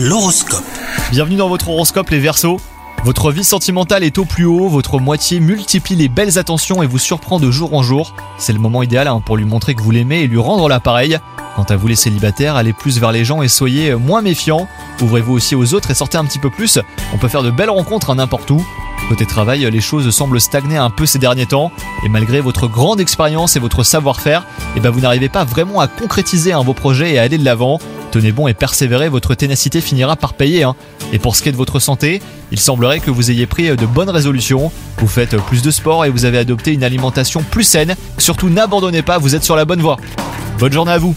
L'horoscope. Bienvenue dans votre horoscope les Verseaux. Votre vie sentimentale est au plus haut, votre moitié multiplie les belles attentions et vous surprend de jour en jour. C'est le moment idéal hein, pour lui montrer que vous l'aimez et lui rendre l'appareil. Quant à vous les célibataires, allez plus vers les gens et soyez moins méfiants. Ouvrez-vous aussi aux autres et sortez un petit peu plus. On peut faire de belles rencontres n'importe où. Côté travail, les choses semblent stagner un peu ces derniers temps, et malgré votre grande expérience et votre savoir-faire, eh ben vous n'arrivez pas vraiment à concrétiser hein, vos projets et à aller de l'avant. Tenez bon et persévérez, votre ténacité finira par payer. hein. Et pour ce qui est de votre santé, il semblerait que vous ayez pris de bonnes résolutions. Vous faites plus de sport et vous avez adopté une alimentation plus saine. Surtout n'abandonnez pas, vous êtes sur la bonne voie. Bonne journée à vous